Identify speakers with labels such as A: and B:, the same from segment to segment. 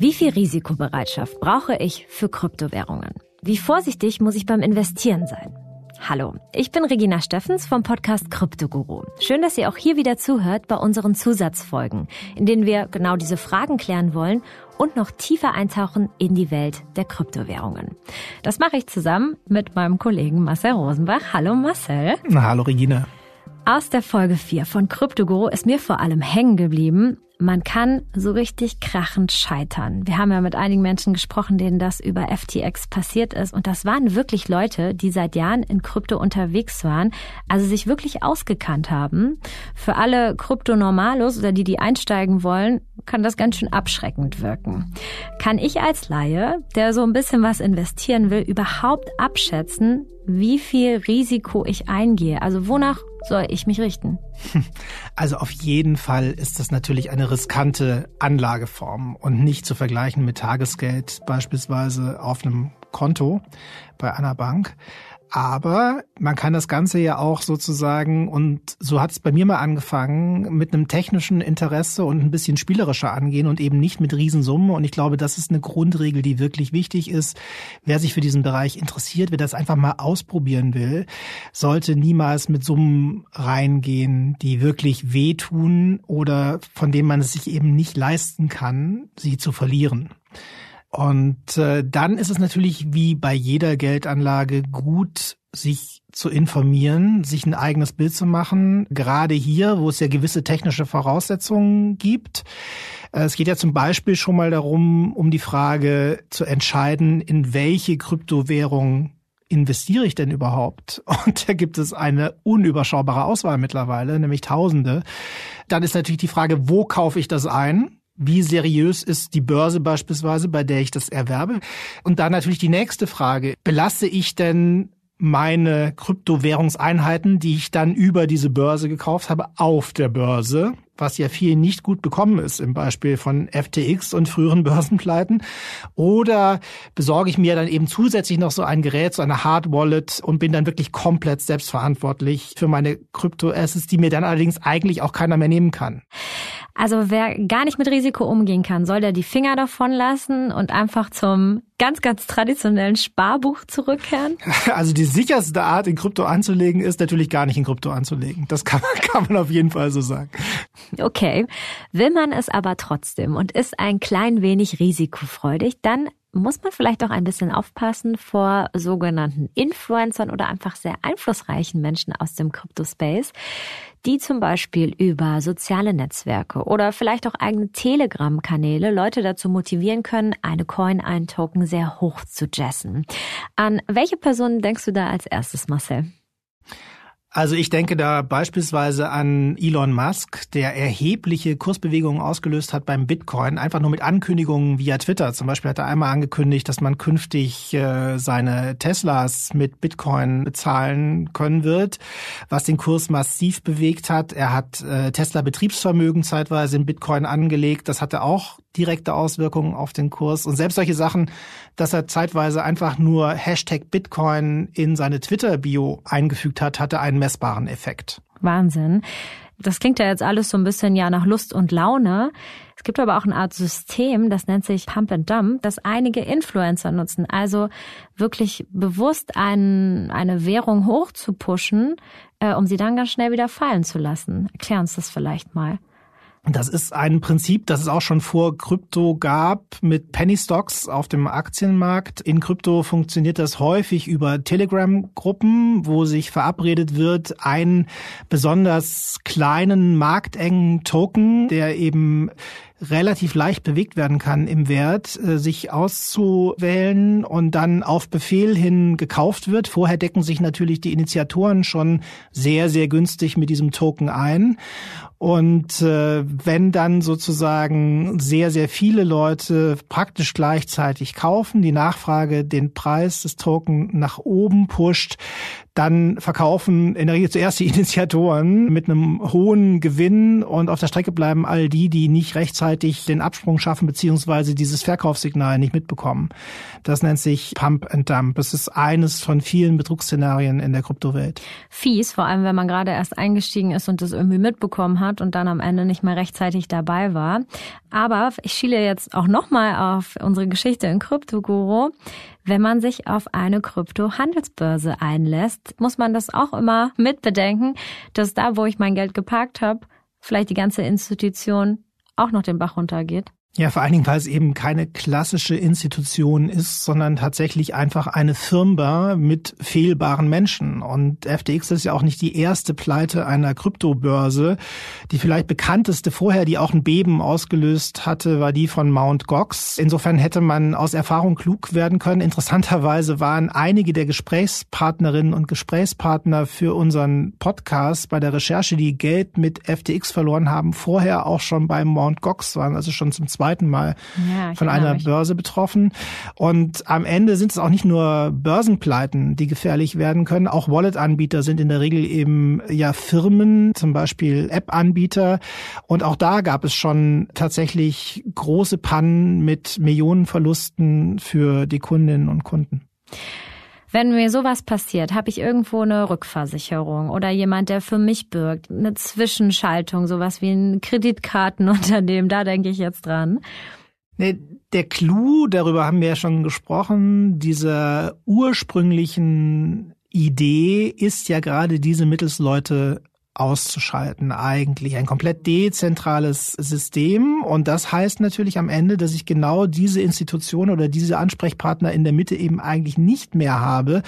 A: Wie viel Risikobereitschaft brauche ich für Kryptowährungen? Wie vorsichtig muss ich beim Investieren sein? Hallo, ich bin Regina Steffens vom Podcast Kryptoguru. Schön, dass ihr auch hier wieder zuhört bei unseren Zusatzfolgen, in denen wir genau diese Fragen klären wollen und noch tiefer eintauchen in die Welt der Kryptowährungen. Das mache ich zusammen mit meinem Kollegen Marcel Rosenbach. Hallo Marcel.
B: Na, hallo Regina.
A: Aus der Folge 4 von Kryptoguru ist mir vor allem hängen geblieben, man kann so richtig krachend scheitern. Wir haben ja mit einigen Menschen gesprochen, denen das über FTX passiert ist. Und das waren wirklich Leute, die seit Jahren in Krypto unterwegs waren, also sich wirklich ausgekannt haben. Für alle Krypto-Normalos oder die, die einsteigen wollen, kann das ganz schön abschreckend wirken. Kann ich als Laie, der so ein bisschen was investieren will, überhaupt abschätzen, wie viel Risiko ich eingehe? Also wonach soll ich mich richten?
B: Also auf jeden Fall ist das natürlich eine riskante Anlageform und nicht zu vergleichen mit Tagesgeld beispielsweise auf einem Konto bei einer Bank. Aber man kann das Ganze ja auch sozusagen, und so hat es bei mir mal angefangen, mit einem technischen Interesse und ein bisschen spielerischer angehen und eben nicht mit Riesensummen. Und ich glaube, das ist eine Grundregel, die wirklich wichtig ist. Wer sich für diesen Bereich interessiert, wer das einfach mal ausprobieren will, sollte niemals mit Summen reingehen, die wirklich wehtun oder von denen man es sich eben nicht leisten kann, sie zu verlieren. Und äh, dann ist es natürlich wie bei jeder Geldanlage gut, sich zu informieren, sich ein eigenes Bild zu machen, gerade hier, wo es ja gewisse technische Voraussetzungen gibt. Äh, es geht ja zum Beispiel schon mal darum, um die Frage zu entscheiden, in welche Kryptowährung investiere ich denn überhaupt? Und da gibt es eine unüberschaubare Auswahl mittlerweile, nämlich Tausende. Dann ist natürlich die Frage, wo kaufe ich das ein? Wie seriös ist die Börse beispielsweise, bei der ich das erwerbe? Und dann natürlich die nächste Frage. Belasse ich denn meine Kryptowährungseinheiten, die ich dann über diese Börse gekauft habe, auf der Börse, was ja vielen nicht gut bekommen ist im Beispiel von FTX und früheren Börsenpleiten. Oder besorge ich mir dann eben zusätzlich noch so ein Gerät, so eine Hard Wallet und bin dann wirklich komplett selbstverantwortlich für meine Kryptoassets, die mir dann allerdings eigentlich auch keiner mehr nehmen kann.
A: Also wer gar nicht mit Risiko umgehen kann, soll der die Finger davon lassen und einfach zum ganz, ganz traditionellen Sparbuch zurückkehren?
B: Also die sicherste Art, in Krypto anzulegen, ist natürlich gar nicht in Krypto anzulegen. Das kann man, kann man auf jeden Fall so sagen.
A: Okay. Will man es aber trotzdem und ist ein klein wenig risikofreudig, dann muss man vielleicht auch ein bisschen aufpassen vor sogenannten Influencern oder einfach sehr einflussreichen Menschen aus dem Crypto-Space, die zum Beispiel über soziale Netzwerke oder vielleicht auch eigene Telegram-Kanäle Leute dazu motivieren können, eine Coin, einen Token sehr hoch zu jessen. An welche Personen denkst du da als erstes, Marcel?
B: Also ich denke da beispielsweise an Elon Musk, der erhebliche Kursbewegungen ausgelöst hat beim Bitcoin, einfach nur mit Ankündigungen via Twitter. Zum Beispiel hat er einmal angekündigt, dass man künftig äh, seine Teslas mit Bitcoin bezahlen können wird, was den Kurs massiv bewegt hat. Er hat äh, Tesla Betriebsvermögen zeitweise in Bitcoin angelegt. Das hatte auch direkte Auswirkungen auf den Kurs. Und selbst solche Sachen, dass er zeitweise einfach nur Hashtag Bitcoin in seine Twitter-Bio eingefügt hat, hatte einen messbaren Effekt.
A: Wahnsinn. Das klingt ja jetzt alles so ein bisschen ja nach Lust und Laune. Es gibt aber auch eine Art System, das nennt sich Pump and Dump, das einige Influencer nutzen. Also wirklich bewusst ein, eine Währung hoch zu pushen, äh, um sie dann ganz schnell wieder fallen zu lassen. Erklär uns das vielleicht mal.
B: Das ist ein Prinzip, das es auch schon vor Krypto gab mit Penny Stocks auf dem Aktienmarkt. In Krypto funktioniert das häufig über Telegram-Gruppen, wo sich verabredet wird, einen besonders kleinen, marktengen Token, der eben relativ leicht bewegt werden kann im Wert, äh, sich auszuwählen und dann auf Befehl hin gekauft wird. Vorher decken sich natürlich die Initiatoren schon sehr, sehr günstig mit diesem Token ein. Und äh, wenn dann sozusagen sehr, sehr viele Leute praktisch gleichzeitig kaufen, die Nachfrage den Preis des Token nach oben pusht, dann verkaufen in der Regel zuerst die Initiatoren mit einem hohen Gewinn und auf der Strecke bleiben all die, die nicht rechtzeitig den Absprung schaffen beziehungsweise dieses Verkaufssignal nicht mitbekommen. Das nennt sich Pump and Dump. Das ist eines von vielen Betrugsszenarien in der Kryptowelt.
A: Fies, vor allem wenn man gerade erst eingestiegen ist und das irgendwie mitbekommen hat und dann am Ende nicht mehr rechtzeitig dabei war. Aber ich schiele jetzt auch nochmal auf unsere Geschichte in Kryptoguru. Wenn man sich auf eine Krypto-Handelsbörse einlässt, muss man das auch immer mitbedenken, dass da, wo ich mein Geld geparkt habe, vielleicht die ganze Institution auch noch den Bach runtergeht.
B: Ja, vor allen Dingen, weil es eben keine klassische Institution ist, sondern tatsächlich einfach eine Firma mit fehlbaren Menschen. Und FTX ist ja auch nicht die erste Pleite einer Kryptobörse. Die vielleicht bekannteste vorher, die auch ein Beben ausgelöst hatte, war die von Mount Gox. Insofern hätte man aus Erfahrung klug werden können. Interessanterweise waren einige der Gesprächspartnerinnen und Gesprächspartner für unseren Podcast bei der Recherche, die Geld mit FTX verloren haben, vorher auch schon bei Mount Gox waren, also schon zum zweiten Mal ja, von einer mich. Börse betroffen. Und am Ende sind es auch nicht nur Börsenpleiten, die gefährlich werden können. Auch Wallet-Anbieter sind in der Regel eben ja Firmen, zum Beispiel App-Anbieter. Und auch da gab es schon tatsächlich große Pannen mit Millionenverlusten für die Kundinnen und Kunden.
A: Wenn mir sowas passiert, habe ich irgendwo eine Rückversicherung oder jemand, der für mich bürgt, eine Zwischenschaltung, sowas wie ein Kreditkartenunternehmen, da denke ich jetzt dran.
B: Nee, der Clou, darüber haben wir ja schon gesprochen, dieser ursprünglichen Idee ist ja gerade diese Mittelsleute auszuschalten eigentlich. Ein komplett dezentrales System. Und das heißt natürlich am Ende, dass ich genau diese Institution oder diese Ansprechpartner in der Mitte eben eigentlich nicht mehr habe,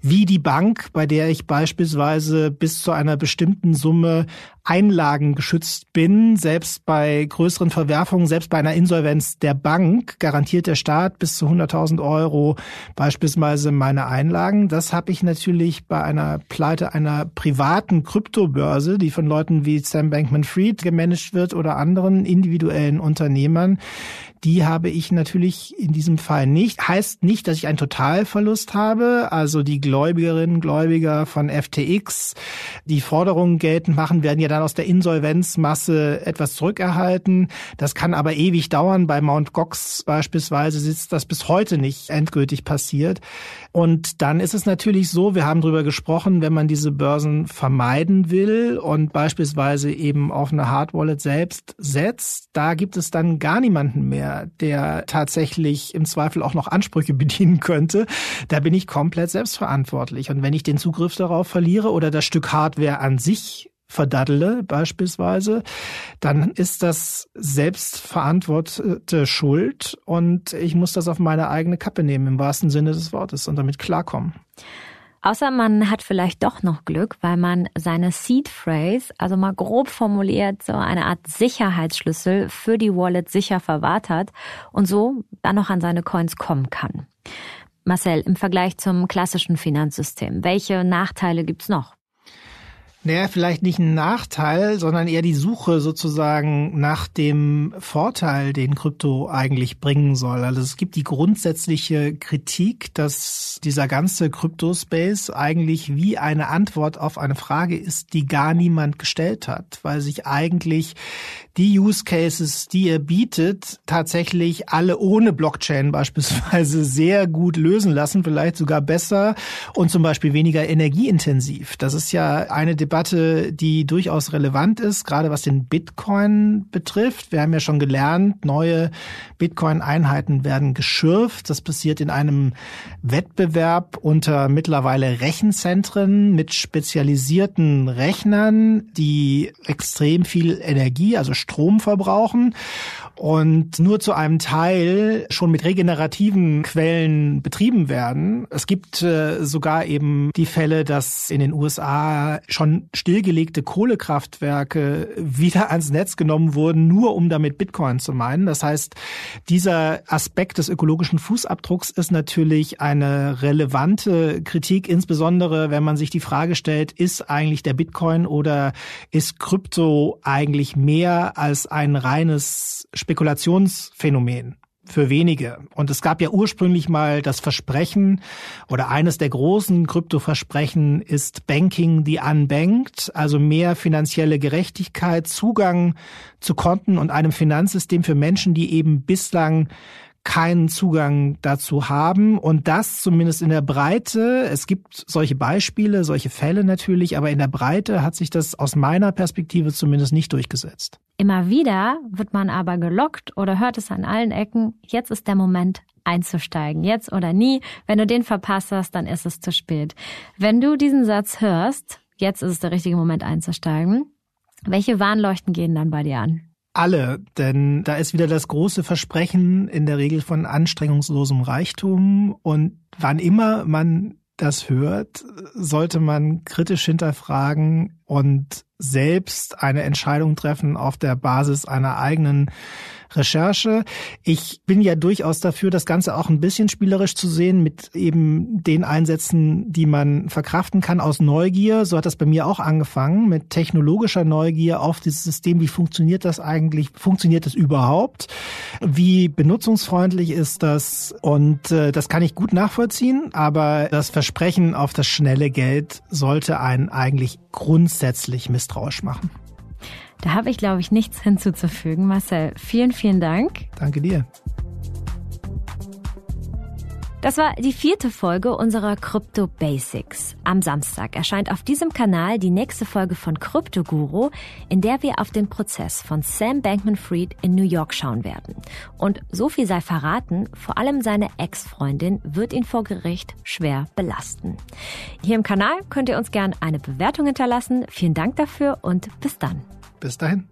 B: wie die Bank, bei der ich beispielsweise bis zu einer bestimmten Summe Einlagen geschützt bin. Selbst bei größeren Verwerfungen, selbst bei einer Insolvenz der Bank garantiert der Staat bis zu 100.000 Euro beispielsweise meine Einlagen. Das habe ich natürlich bei einer Pleite einer privaten Kryptobörse, die von Leuten wie Sam Bankman-Fried gemanagt wird oder anderen individuellen Unternehmern die habe ich natürlich in diesem Fall nicht. Heißt nicht, dass ich einen Totalverlust habe. Also die Gläubigerinnen, Gläubiger von FTX, die Forderungen geltend machen, werden ja dann aus der Insolvenzmasse etwas zurückerhalten. Das kann aber ewig dauern. Bei Mount Gox beispielsweise ist das bis heute nicht endgültig passiert. Und dann ist es natürlich so, wir haben darüber gesprochen, wenn man diese Börsen vermeiden will und beispielsweise eben auf eine Hard Wallet selbst setzt, da gibt es dann gar niemanden mehr der, tatsächlich im Zweifel auch noch Ansprüche bedienen könnte, da bin ich komplett selbstverantwortlich. Und wenn ich den Zugriff darauf verliere oder das Stück Hardware an sich verdaddele beispielsweise, dann ist das selbstverantwortete Schuld und ich muss das auf meine eigene Kappe nehmen im wahrsten Sinne des Wortes und damit klarkommen.
A: Außer man hat vielleicht doch noch Glück, weil man seine Seed Phrase, also mal grob formuliert, so eine Art Sicherheitsschlüssel für die Wallet sicher verwahrt hat und so dann noch an seine Coins kommen kann. Marcel, im Vergleich zum klassischen Finanzsystem, welche Nachteile gibt's noch?
B: Naja, vielleicht nicht ein Nachteil, sondern eher die Suche sozusagen nach dem Vorteil, den Krypto eigentlich bringen soll. Also es gibt die grundsätzliche Kritik, dass dieser ganze Krypto-Space eigentlich wie eine Antwort auf eine Frage ist, die gar niemand gestellt hat, weil sich eigentlich die Use Cases, die er bietet, tatsächlich alle ohne Blockchain beispielsweise sehr gut lösen lassen, vielleicht sogar besser und zum Beispiel weniger energieintensiv. Das ist ja eine Debatte, die durchaus relevant ist, gerade was den Bitcoin betrifft. Wir haben ja schon gelernt, neue Bitcoin-Einheiten werden geschürft. Das passiert in einem Wettbewerb unter mittlerweile Rechenzentren mit spezialisierten Rechnern, die extrem viel Energie, also Strom verbrauchen und nur zu einem Teil schon mit regenerativen Quellen betrieben werden. Es gibt äh, sogar eben die Fälle, dass in den USA schon stillgelegte Kohlekraftwerke wieder ans Netz genommen wurden, nur um damit Bitcoin zu meinen. Das heißt, dieser Aspekt des ökologischen Fußabdrucks ist natürlich eine relevante Kritik, insbesondere wenn man sich die Frage stellt, ist eigentlich der Bitcoin oder ist Krypto eigentlich mehr als ein reines Spekulationsphänomen. für wenige. Und es gab ja ursprünglich mal das Versprechen oder eines der großen Kryptoversprechen ist Banking the Unbanked, also mehr finanzielle Gerechtigkeit, Zugang zu Konten und einem Finanzsystem für Menschen, die eben bislang keinen Zugang dazu haben und das zumindest in der Breite. Es gibt solche Beispiele, solche Fälle natürlich, aber in der Breite hat sich das aus meiner Perspektive zumindest nicht durchgesetzt.
A: Immer wieder wird man aber gelockt oder hört es an allen Ecken, jetzt ist der Moment einzusteigen, jetzt oder nie. Wenn du den verpasst hast, dann ist es zu spät. Wenn du diesen Satz hörst, jetzt ist es der richtige Moment einzusteigen, welche Warnleuchten gehen dann bei dir an?
B: Alle, denn da ist wieder das große Versprechen in der Regel von anstrengungslosem Reichtum. Und wann immer man das hört, sollte man kritisch hinterfragen und selbst eine Entscheidung treffen auf der Basis einer eigenen Recherche. Ich bin ja durchaus dafür, das Ganze auch ein bisschen spielerisch zu sehen mit eben den Einsätzen, die man verkraften kann aus Neugier. So hat das bei mir auch angefangen mit technologischer Neugier auf dieses System. Wie funktioniert das eigentlich? Funktioniert das überhaupt? Wie benutzungsfreundlich ist das? Und äh, das kann ich gut nachvollziehen, aber das Versprechen auf das schnelle Geld sollte einen eigentlich grundsätzlich misstrauisch machen.
A: Da habe ich, glaube ich, nichts hinzuzufügen. Marcel, vielen, vielen Dank.
B: Danke dir.
A: Das war die vierte Folge unserer Crypto Basics. Am Samstag erscheint auf diesem Kanal die nächste Folge von Crypto Guru, in der wir auf den Prozess von Sam Bankman-Fried in New York schauen werden. Und so viel sei verraten, vor allem seine Ex-Freundin wird ihn vor Gericht schwer belasten. Hier im Kanal könnt ihr uns gern eine Bewertung hinterlassen. Vielen Dank dafür und bis dann.
B: Bis dahin.